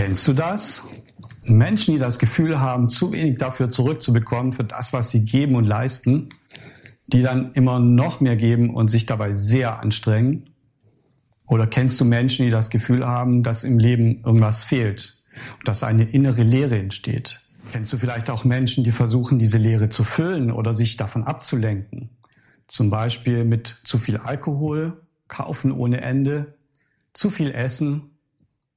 Kennst du das? Menschen, die das Gefühl haben, zu wenig dafür zurückzubekommen für das, was sie geben und leisten, die dann immer noch mehr geben und sich dabei sehr anstrengen? Oder kennst du Menschen, die das Gefühl haben, dass im Leben irgendwas fehlt, dass eine innere Leere entsteht? Kennst du vielleicht auch Menschen, die versuchen, diese Leere zu füllen oder sich davon abzulenken? Zum Beispiel mit zu viel Alkohol, Kaufen ohne Ende, zu viel Essen,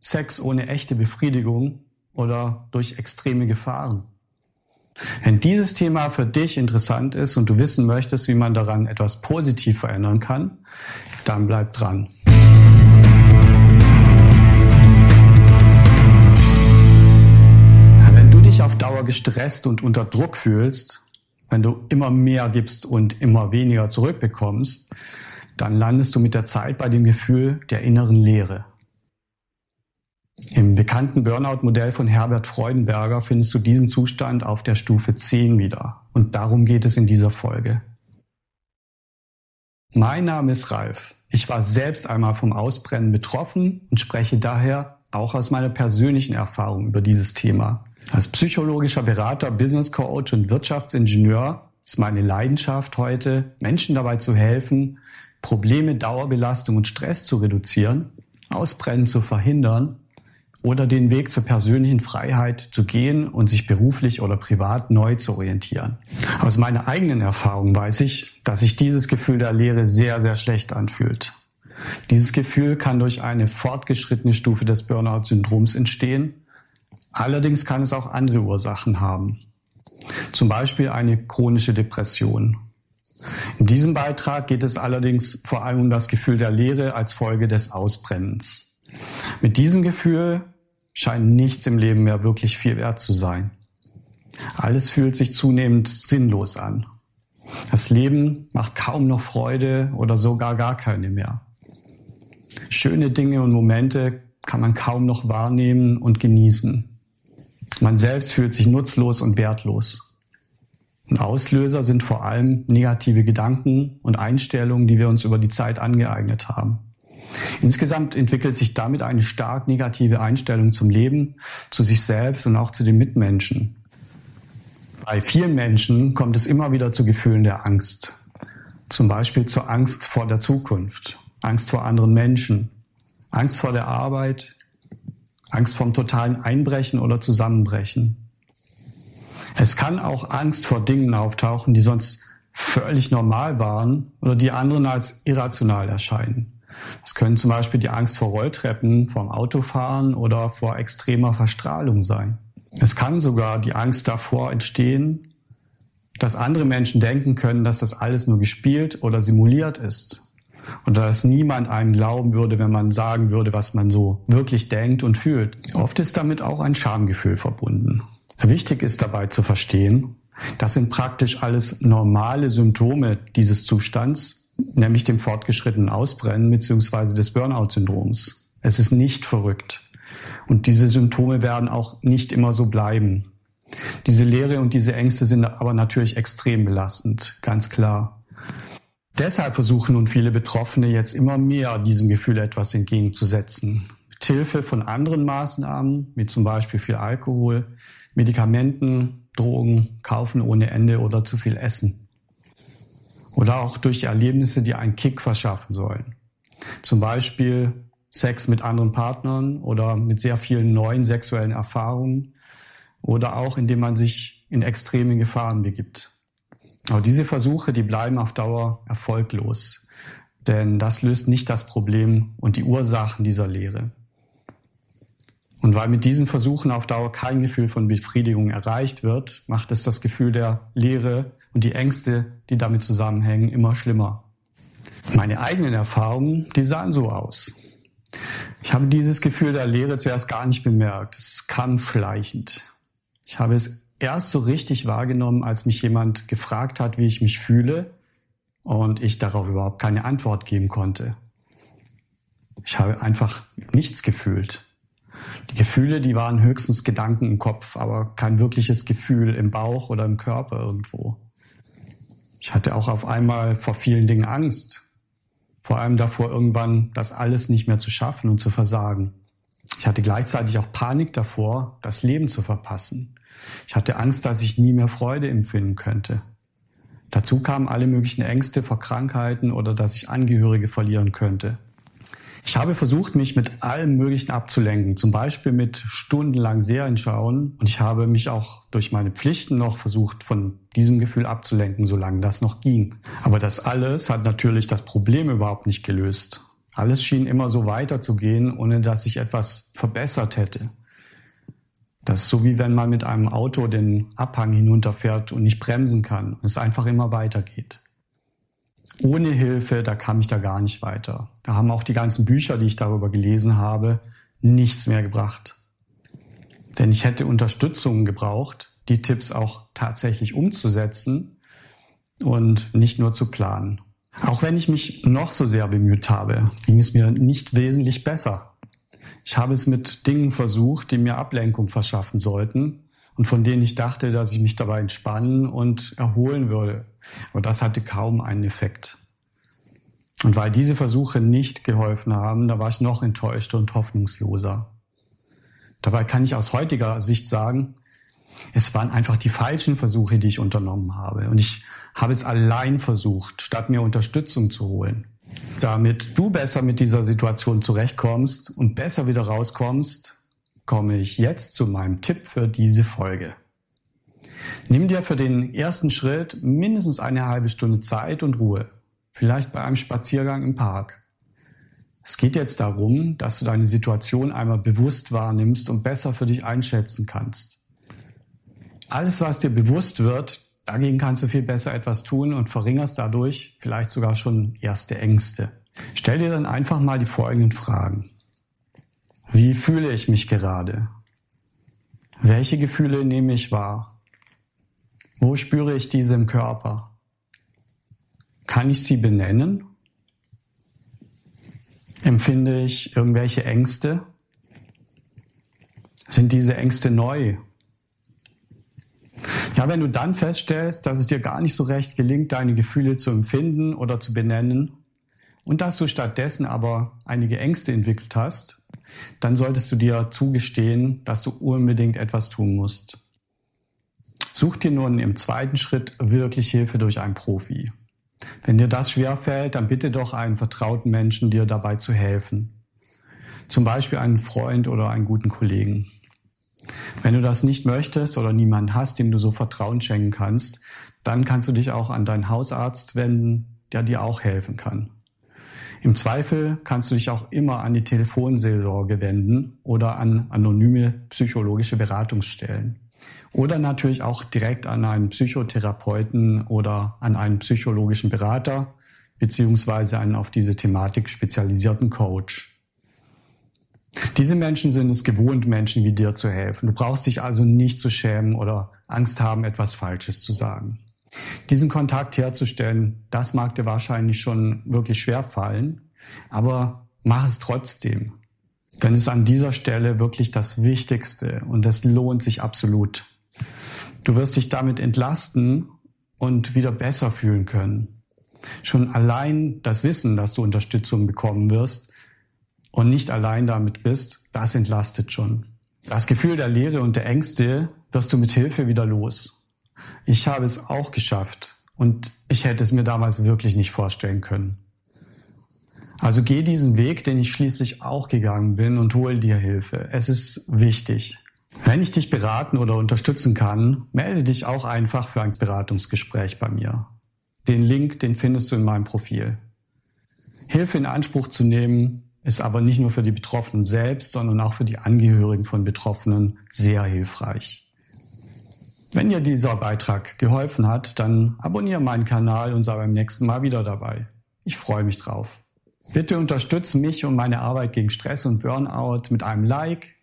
Sex ohne echte Befriedigung oder durch extreme Gefahren. Wenn dieses Thema für dich interessant ist und du wissen möchtest, wie man daran etwas positiv verändern kann, dann bleib dran. Wenn du dich auf Dauer gestresst und unter Druck fühlst, wenn du immer mehr gibst und immer weniger zurückbekommst, dann landest du mit der Zeit bei dem Gefühl der inneren Leere. Im bekannten Burnout-Modell von Herbert Freudenberger findest du diesen Zustand auf der Stufe 10 wieder. Und darum geht es in dieser Folge. Mein Name ist Ralf. Ich war selbst einmal vom Ausbrennen betroffen und spreche daher auch aus meiner persönlichen Erfahrung über dieses Thema. Als psychologischer Berater, Business Coach und Wirtschaftsingenieur ist meine Leidenschaft heute, Menschen dabei zu helfen, Probleme, Dauerbelastung und Stress zu reduzieren, Ausbrennen zu verhindern oder den Weg zur persönlichen Freiheit zu gehen und sich beruflich oder privat neu zu orientieren. Aus meiner eigenen Erfahrung weiß ich, dass sich dieses Gefühl der Leere sehr, sehr schlecht anfühlt. Dieses Gefühl kann durch eine fortgeschrittene Stufe des Burnout-Syndroms entstehen. Allerdings kann es auch andere Ursachen haben. Zum Beispiel eine chronische Depression. In diesem Beitrag geht es allerdings vor allem um das Gefühl der Leere als Folge des Ausbrennens. Mit diesem Gefühl scheint nichts im Leben mehr wirklich viel wert zu sein. Alles fühlt sich zunehmend sinnlos an. Das Leben macht kaum noch Freude oder sogar gar keine mehr. Schöne Dinge und Momente kann man kaum noch wahrnehmen und genießen. Man selbst fühlt sich nutzlos und wertlos. Und Auslöser sind vor allem negative Gedanken und Einstellungen, die wir uns über die Zeit angeeignet haben. Insgesamt entwickelt sich damit eine stark negative Einstellung zum Leben, zu sich selbst und auch zu den Mitmenschen. Bei vielen Menschen kommt es immer wieder zu Gefühlen der Angst. Zum Beispiel zur Angst vor der Zukunft, Angst vor anderen Menschen, Angst vor der Arbeit, Angst vom totalen Einbrechen oder Zusammenbrechen. Es kann auch Angst vor Dingen auftauchen, die sonst völlig normal waren oder die anderen als irrational erscheinen. Es können zum Beispiel die Angst vor Rolltreppen, vorm Autofahren oder vor extremer Verstrahlung sein. Es kann sogar die Angst davor entstehen, dass andere Menschen denken können, dass das alles nur gespielt oder simuliert ist. Und dass niemand einem glauben würde, wenn man sagen würde, was man so wirklich denkt und fühlt. Oft ist damit auch ein Schamgefühl verbunden. Wichtig ist dabei zu verstehen, das sind praktisch alles normale Symptome dieses Zustands, nämlich dem fortgeschrittenen Ausbrennen bzw. des Burnout-Syndroms. Es ist nicht verrückt. Und diese Symptome werden auch nicht immer so bleiben. Diese Leere und diese Ängste sind aber natürlich extrem belastend, ganz klar. Deshalb versuchen nun viele Betroffene jetzt immer mehr diesem Gefühl etwas entgegenzusetzen. Mit Hilfe von anderen Maßnahmen, wie zum Beispiel viel Alkohol, Medikamenten, Drogen, Kaufen ohne Ende oder zu viel Essen oder auch durch Erlebnisse, die einen Kick verschaffen sollen. Zum Beispiel Sex mit anderen Partnern oder mit sehr vielen neuen sexuellen Erfahrungen oder auch indem man sich in extreme Gefahren begibt. Aber diese Versuche, die bleiben auf Dauer erfolglos, denn das löst nicht das Problem und die Ursachen dieser Lehre. Und weil mit diesen Versuchen auf Dauer kein Gefühl von Befriedigung erreicht wird, macht es das Gefühl der Leere und die Ängste, die damit zusammenhängen, immer schlimmer. Meine eigenen Erfahrungen, die sahen so aus. Ich habe dieses Gefühl der Leere zuerst gar nicht bemerkt. Es kam schleichend. Ich habe es erst so richtig wahrgenommen, als mich jemand gefragt hat, wie ich mich fühle und ich darauf überhaupt keine Antwort geben konnte. Ich habe einfach nichts gefühlt. Die Gefühle, die waren höchstens Gedanken im Kopf, aber kein wirkliches Gefühl im Bauch oder im Körper irgendwo. Ich hatte auch auf einmal vor vielen Dingen Angst. Vor allem davor, irgendwann das alles nicht mehr zu schaffen und zu versagen. Ich hatte gleichzeitig auch Panik davor, das Leben zu verpassen. Ich hatte Angst, dass ich nie mehr Freude empfinden könnte. Dazu kamen alle möglichen Ängste vor Krankheiten oder dass ich Angehörige verlieren könnte. Ich habe versucht, mich mit allem Möglichen abzulenken, zum Beispiel mit stundenlang Serien schauen. Und ich habe mich auch durch meine Pflichten noch versucht, von diesem Gefühl abzulenken, solange das noch ging. Aber das alles hat natürlich das Problem überhaupt nicht gelöst. Alles schien immer so weiterzugehen, ohne dass sich etwas verbessert hätte. Das ist so wie wenn man mit einem Auto den Abhang hinunterfährt und nicht bremsen kann und es einfach immer weitergeht. Ohne Hilfe, da kam ich da gar nicht weiter. Da haben auch die ganzen Bücher, die ich darüber gelesen habe, nichts mehr gebracht. Denn ich hätte Unterstützung gebraucht, die Tipps auch tatsächlich umzusetzen und nicht nur zu planen. Auch wenn ich mich noch so sehr bemüht habe, ging es mir nicht wesentlich besser. Ich habe es mit Dingen versucht, die mir Ablenkung verschaffen sollten und von denen ich dachte, dass ich mich dabei entspannen und erholen würde. Aber das hatte kaum einen Effekt. Und weil diese Versuche nicht geholfen haben, da war ich noch enttäuschter und hoffnungsloser. Dabei kann ich aus heutiger Sicht sagen, es waren einfach die falschen Versuche, die ich unternommen habe. Und ich habe es allein versucht, statt mir Unterstützung zu holen. Damit du besser mit dieser Situation zurechtkommst und besser wieder rauskommst, komme ich jetzt zu meinem Tipp für diese Folge. Nimm dir für den ersten Schritt mindestens eine halbe Stunde Zeit und Ruhe, vielleicht bei einem Spaziergang im Park. Es geht jetzt darum, dass du deine Situation einmal bewusst wahrnimmst und besser für dich einschätzen kannst. Alles, was dir bewusst wird, Dagegen kannst du viel besser etwas tun und verringerst dadurch vielleicht sogar schon erste Ängste. Stell dir dann einfach mal die folgenden Fragen. Wie fühle ich mich gerade? Welche Gefühle nehme ich wahr? Wo spüre ich diese im Körper? Kann ich sie benennen? Empfinde ich irgendwelche Ängste? Sind diese Ängste neu ja, wenn du dann feststellst, dass es dir gar nicht so recht gelingt, deine Gefühle zu empfinden oder zu benennen und dass du stattdessen aber einige Ängste entwickelt hast, dann solltest du dir zugestehen, dass du unbedingt etwas tun musst. Such dir nun im zweiten Schritt wirklich Hilfe durch einen Profi. Wenn dir das schwerfällt, dann bitte doch einen vertrauten Menschen, dir dabei zu helfen. Zum Beispiel einen Freund oder einen guten Kollegen. Wenn du das nicht möchtest oder niemanden hast, dem du so Vertrauen schenken kannst, dann kannst du dich auch an deinen Hausarzt wenden, der dir auch helfen kann. Im Zweifel kannst du dich auch immer an die Telefonseelsorge wenden oder an anonyme psychologische Beratungsstellen. Oder natürlich auch direkt an einen Psychotherapeuten oder an einen psychologischen Berater beziehungsweise einen auf diese Thematik spezialisierten Coach. Diese Menschen sind es gewohnt, Menschen wie dir zu helfen. Du brauchst dich also nicht zu schämen oder Angst haben, etwas Falsches zu sagen. Diesen Kontakt herzustellen, das mag dir wahrscheinlich schon wirklich schwer fallen, aber mach es trotzdem. Denn es ist an dieser Stelle wirklich das Wichtigste und es lohnt sich absolut. Du wirst dich damit entlasten und wieder besser fühlen können. Schon allein das Wissen, dass du Unterstützung bekommen wirst, und nicht allein damit bist, das entlastet schon. Das Gefühl der Leere und der Ängste wirst du mit Hilfe wieder los. Ich habe es auch geschafft und ich hätte es mir damals wirklich nicht vorstellen können. Also geh diesen Weg, den ich schließlich auch gegangen bin und hol dir Hilfe. Es ist wichtig. Wenn ich dich beraten oder unterstützen kann, melde dich auch einfach für ein Beratungsgespräch bei mir. Den Link, den findest du in meinem Profil. Hilfe in Anspruch zu nehmen, ist aber nicht nur für die Betroffenen selbst, sondern auch für die Angehörigen von Betroffenen sehr hilfreich. Wenn dir dieser Beitrag geholfen hat, dann abonniere meinen Kanal und sei beim nächsten Mal wieder dabei. Ich freue mich drauf. Bitte unterstütze mich und meine Arbeit gegen Stress und Burnout mit einem Like,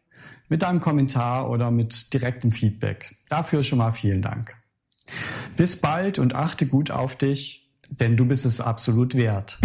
mit einem Kommentar oder mit direktem Feedback. Dafür schon mal vielen Dank. Bis bald und achte gut auf dich, denn du bist es absolut wert.